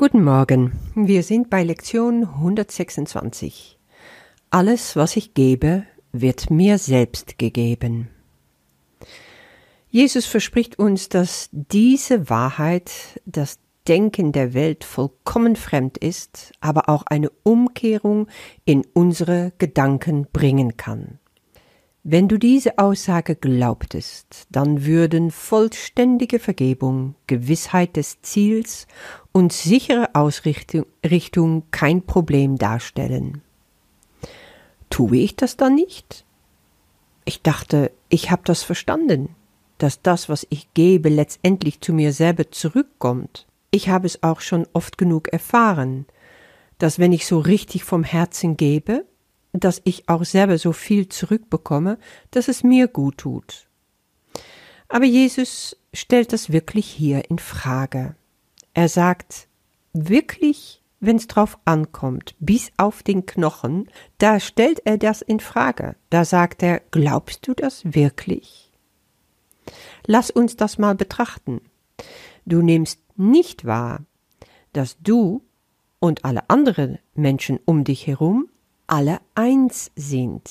Guten Morgen. Wir sind bei Lektion 126. Alles, was ich gebe, wird mir selbst gegeben. Jesus verspricht uns, dass diese Wahrheit, das Denken der Welt vollkommen fremd ist, aber auch eine Umkehrung in unsere Gedanken bringen kann. Wenn du diese Aussage glaubtest, dann würden vollständige Vergebung, Gewissheit des Ziels und sichere Ausrichtung kein Problem darstellen. Tue ich das dann nicht? Ich dachte, ich habe das verstanden, dass das, was ich gebe, letztendlich zu mir selber zurückkommt. Ich habe es auch schon oft genug erfahren, dass wenn ich so richtig vom Herzen gebe, dass ich auch selber so viel zurückbekomme, dass es mir gut tut. Aber Jesus stellt das wirklich hier in Frage. Er sagt, wirklich, wenn es drauf ankommt, bis auf den Knochen, da stellt er das in Frage. Da sagt er, glaubst du das wirklich? Lass uns das mal betrachten. Du nimmst nicht wahr, dass du und alle anderen Menschen um dich herum alle eins sind.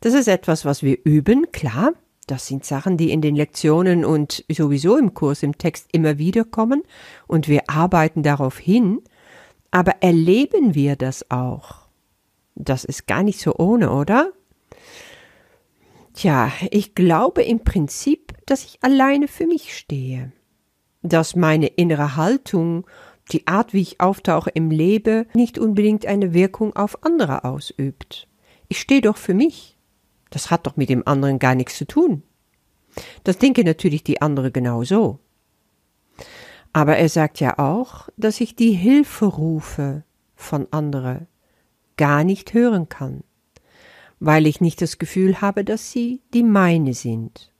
Das ist etwas, was wir üben, klar. Das sind Sachen, die in den Lektionen und sowieso im Kurs im Text immer wieder kommen und wir arbeiten darauf hin. Aber erleben wir das auch? Das ist gar nicht so ohne, oder? Tja, ich glaube im Prinzip, dass ich alleine für mich stehe. Dass meine innere Haltung die Art, wie ich auftauche im Leben, nicht unbedingt eine Wirkung auf andere ausübt. Ich stehe doch für mich. Das hat doch mit dem anderen gar nichts zu tun. Das denke natürlich die andere genauso. Aber er sagt ja auch, dass ich die Hilferufe von anderen gar nicht hören kann, weil ich nicht das Gefühl habe, dass sie die meine sind.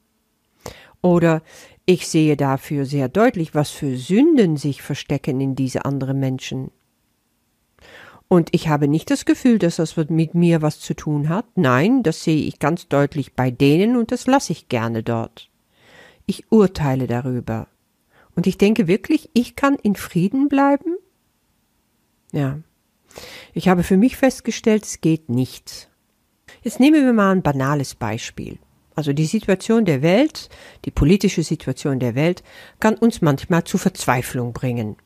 Oder ich sehe dafür sehr deutlich, was für Sünden sich verstecken in diese anderen Menschen. Und ich habe nicht das Gefühl, dass das mit mir was zu tun hat. Nein, das sehe ich ganz deutlich bei denen und das lasse ich gerne dort. Ich urteile darüber. Und ich denke wirklich, ich kann in Frieden bleiben? Ja. Ich habe für mich festgestellt, es geht nicht. Jetzt nehmen wir mal ein banales Beispiel. Also die Situation der Welt, die politische Situation der Welt kann uns manchmal zu Verzweiflung bringen.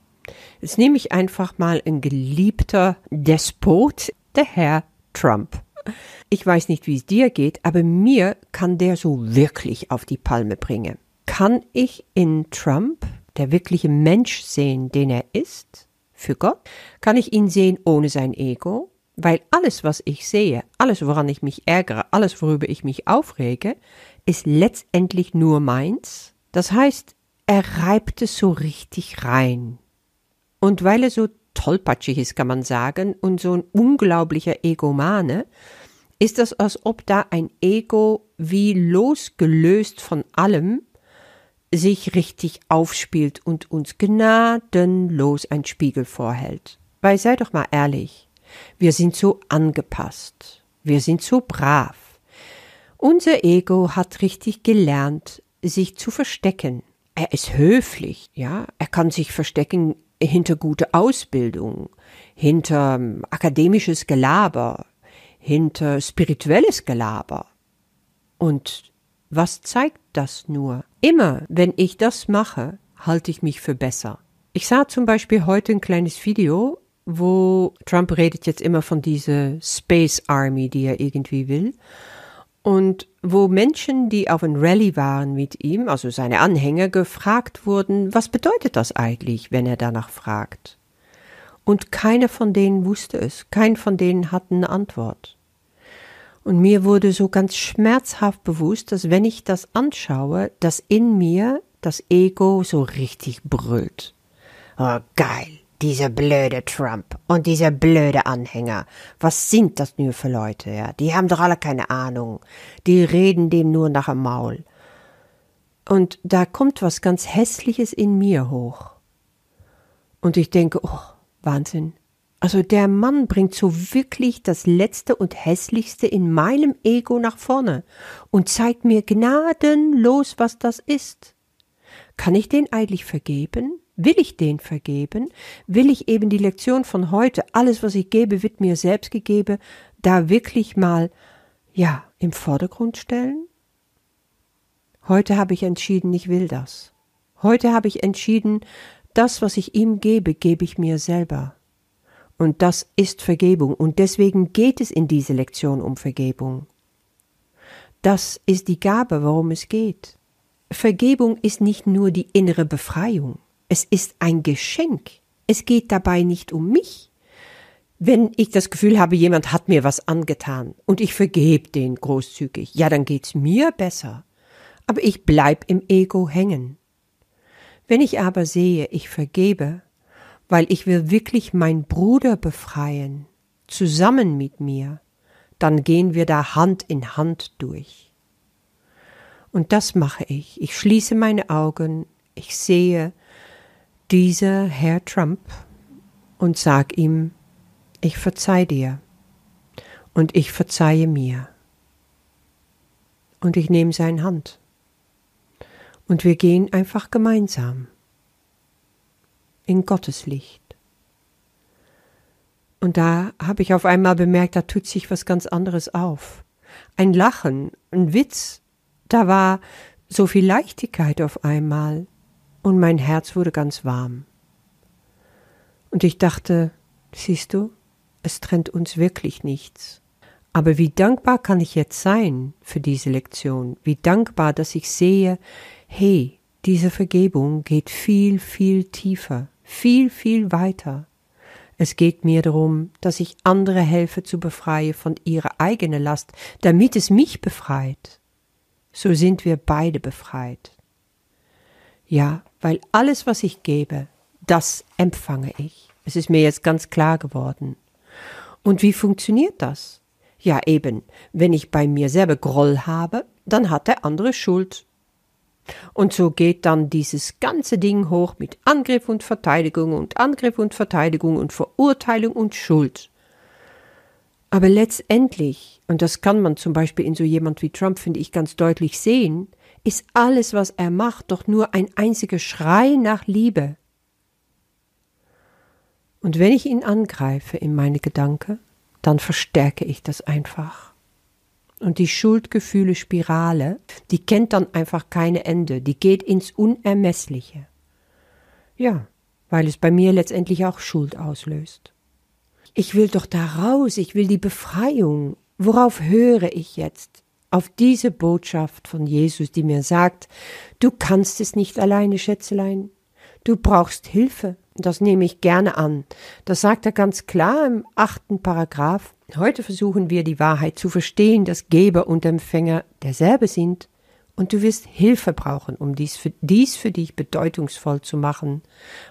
Jetzt nehme ich einfach mal ein geliebter Despot, der Herr Trump. Ich weiß nicht, wie es dir geht, aber mir kann der so wirklich auf die Palme bringen. Kann ich in Trump der wirkliche Mensch sehen, den er ist? Für Gott? Kann ich ihn sehen ohne sein Ego? Weil alles, was ich sehe, alles, woran ich mich ärgere, alles, worüber ich mich aufrege, ist letztendlich nur meins. Das heißt, er reibt es so richtig rein. Und weil er so tollpatschig ist, kann man sagen, und so ein unglaublicher Egomane, ist das, als ob da ein Ego wie losgelöst von allem sich richtig aufspielt und uns gnadenlos ein Spiegel vorhält. Weil sei doch mal ehrlich, wir sind so angepasst. Wir sind so brav. Unser Ego hat richtig gelernt, sich zu verstecken. Er ist höflich, ja. Er kann sich verstecken hinter gute Ausbildung, hinter ähm, akademisches Gelaber, hinter spirituelles Gelaber. Und was zeigt das nur? Immer, wenn ich das mache, halte ich mich für besser. Ich sah zum Beispiel heute ein kleines Video wo Trump redet jetzt immer von dieser Space Army, die er irgendwie will. Und wo Menschen, die auf ein Rallye waren mit ihm, also seine Anhänger, gefragt wurden, was bedeutet das eigentlich, wenn er danach fragt? Und keiner von denen wusste es, kein von denen hat eine Antwort. Und mir wurde so ganz schmerzhaft bewusst, dass wenn ich das anschaue, dass in mir das Ego so richtig brüllt. Oh, geil. Dieser blöde Trump und dieser blöde Anhänger. Was sind das nur für Leute, ja? Die haben doch alle keine Ahnung. Die reden dem nur nach dem Maul. Und da kommt was ganz Hässliches in mir hoch. Und ich denke, oh, Wahnsinn. Also der Mann bringt so wirklich das Letzte und Hässlichste in meinem Ego nach vorne und zeigt mir gnadenlos, was das ist. Kann ich den eigentlich vergeben? Will ich den vergeben? Will ich eben die Lektion von heute, alles was ich gebe, wird mir selbst gegeben, da wirklich mal, ja, im Vordergrund stellen? Heute habe ich entschieden, ich will das. Heute habe ich entschieden, das, was ich ihm gebe, gebe ich mir selber. Und das ist Vergebung. Und deswegen geht es in diese Lektion um Vergebung. Das ist die Gabe, worum es geht. Vergebung ist nicht nur die innere Befreiung. Es ist ein Geschenk. Es geht dabei nicht um mich. Wenn ich das Gefühl habe, jemand hat mir was angetan und ich vergebe den großzügig, ja, dann geht's mir besser. Aber ich bleib im Ego hängen. Wenn ich aber sehe, ich vergebe, weil ich will wirklich mein Bruder befreien, zusammen mit mir, dann gehen wir da Hand in Hand durch. Und das mache ich. Ich schließe meine Augen, ich sehe dieser Herr Trump und sag ihm, ich verzeih dir und ich verzeihe mir. Und ich nehme seine Hand. Und wir gehen einfach gemeinsam in Gottes Licht. Und da habe ich auf einmal bemerkt, da tut sich was ganz anderes auf. Ein Lachen, ein Witz, da war so viel Leichtigkeit auf einmal, und mein Herz wurde ganz warm. Und ich dachte, siehst du, es trennt uns wirklich nichts. Aber wie dankbar kann ich jetzt sein für diese Lektion, wie dankbar, dass ich sehe, hey, diese Vergebung geht viel, viel tiefer, viel, viel weiter. Es geht mir darum, dass ich andere helfe zu befreien von ihrer eigenen Last, damit es mich befreit. So sind wir beide befreit. Ja, weil alles, was ich gebe, das empfange ich. Es ist mir jetzt ganz klar geworden. Und wie funktioniert das? Ja, eben, wenn ich bei mir selber Groll habe, dann hat der andere Schuld. Und so geht dann dieses ganze Ding hoch mit Angriff und Verteidigung und Angriff und Verteidigung und Verurteilung und Schuld. Aber letztendlich, und das kann man zum Beispiel in so jemand wie Trump, finde ich, ganz deutlich sehen, ist alles, was er macht, doch nur ein einziger Schrei nach Liebe. Und wenn ich ihn angreife in meine Gedanken, dann verstärke ich das einfach. Und die Schuldgefühle-Spirale, die kennt dann einfach keine Ende, die geht ins Unermessliche. Ja, weil es bei mir letztendlich auch Schuld auslöst. Ich will doch da raus, ich will die Befreiung. Worauf höre ich jetzt? Auf diese Botschaft von Jesus, die mir sagt, du kannst es nicht alleine, Schätzelein. Du brauchst Hilfe. Das nehme ich gerne an. Das sagt er ganz klar im achten Paragraph. Heute versuchen wir die Wahrheit zu verstehen, dass Geber und Empfänger derselbe sind. Und du wirst Hilfe brauchen, um dies für, dies für dich bedeutungsvoll zu machen,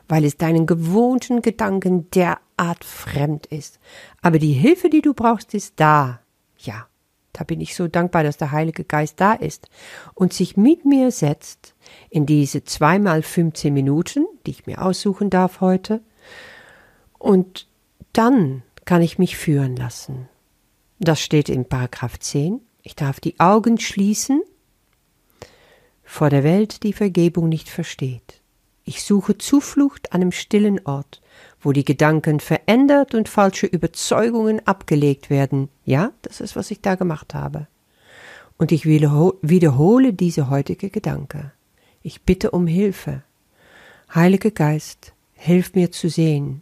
weil es deinen gewohnten Gedanken derart fremd ist. Aber die Hilfe, die du brauchst, ist da. Ja, da bin ich so dankbar, dass der Heilige Geist da ist und sich mit mir setzt in diese zweimal 15 Minuten, die ich mir aussuchen darf heute. Und dann kann ich mich führen lassen. Das steht in Paragraph 10. Ich darf die Augen schließen vor der Welt, die Vergebung nicht versteht. Ich suche Zuflucht an einem stillen Ort, wo die Gedanken verändert und falsche Überzeugungen abgelegt werden. Ja, das ist, was ich da gemacht habe. Und ich wiederhole diese heutige Gedanke. Ich bitte um Hilfe. Heiliger Geist, hilf mir zu sehen,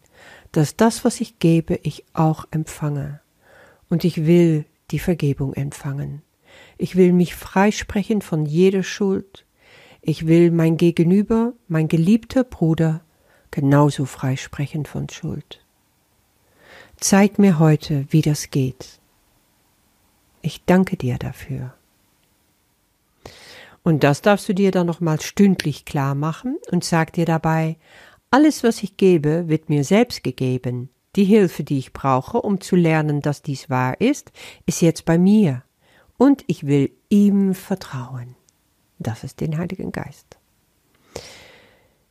dass das, was ich gebe, ich auch empfange. Und ich will die Vergebung empfangen. Ich will mich freisprechen von jeder Schuld. Ich will mein Gegenüber, mein geliebter Bruder, genauso freisprechen von Schuld. Zeig mir heute, wie das geht. Ich danke dir dafür. Und das darfst du dir dann nochmal stündlich klar machen und sag dir dabei, alles, was ich gebe, wird mir selbst gegeben. Die Hilfe, die ich brauche, um zu lernen, dass dies wahr ist, ist jetzt bei mir. Und ich will ihm vertrauen. Das ist den Heiligen Geist.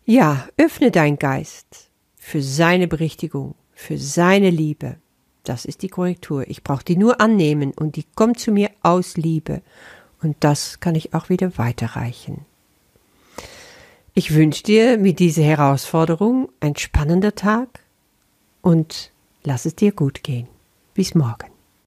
Ja, öffne dein Geist für seine Berichtigung, für seine Liebe. Das ist die Korrektur. Ich brauche die nur annehmen und die kommt zu mir aus Liebe und das kann ich auch wieder weiterreichen. Ich wünsche dir mit dieser Herausforderung ein spannender Tag und lass es dir gut gehen. Bis morgen.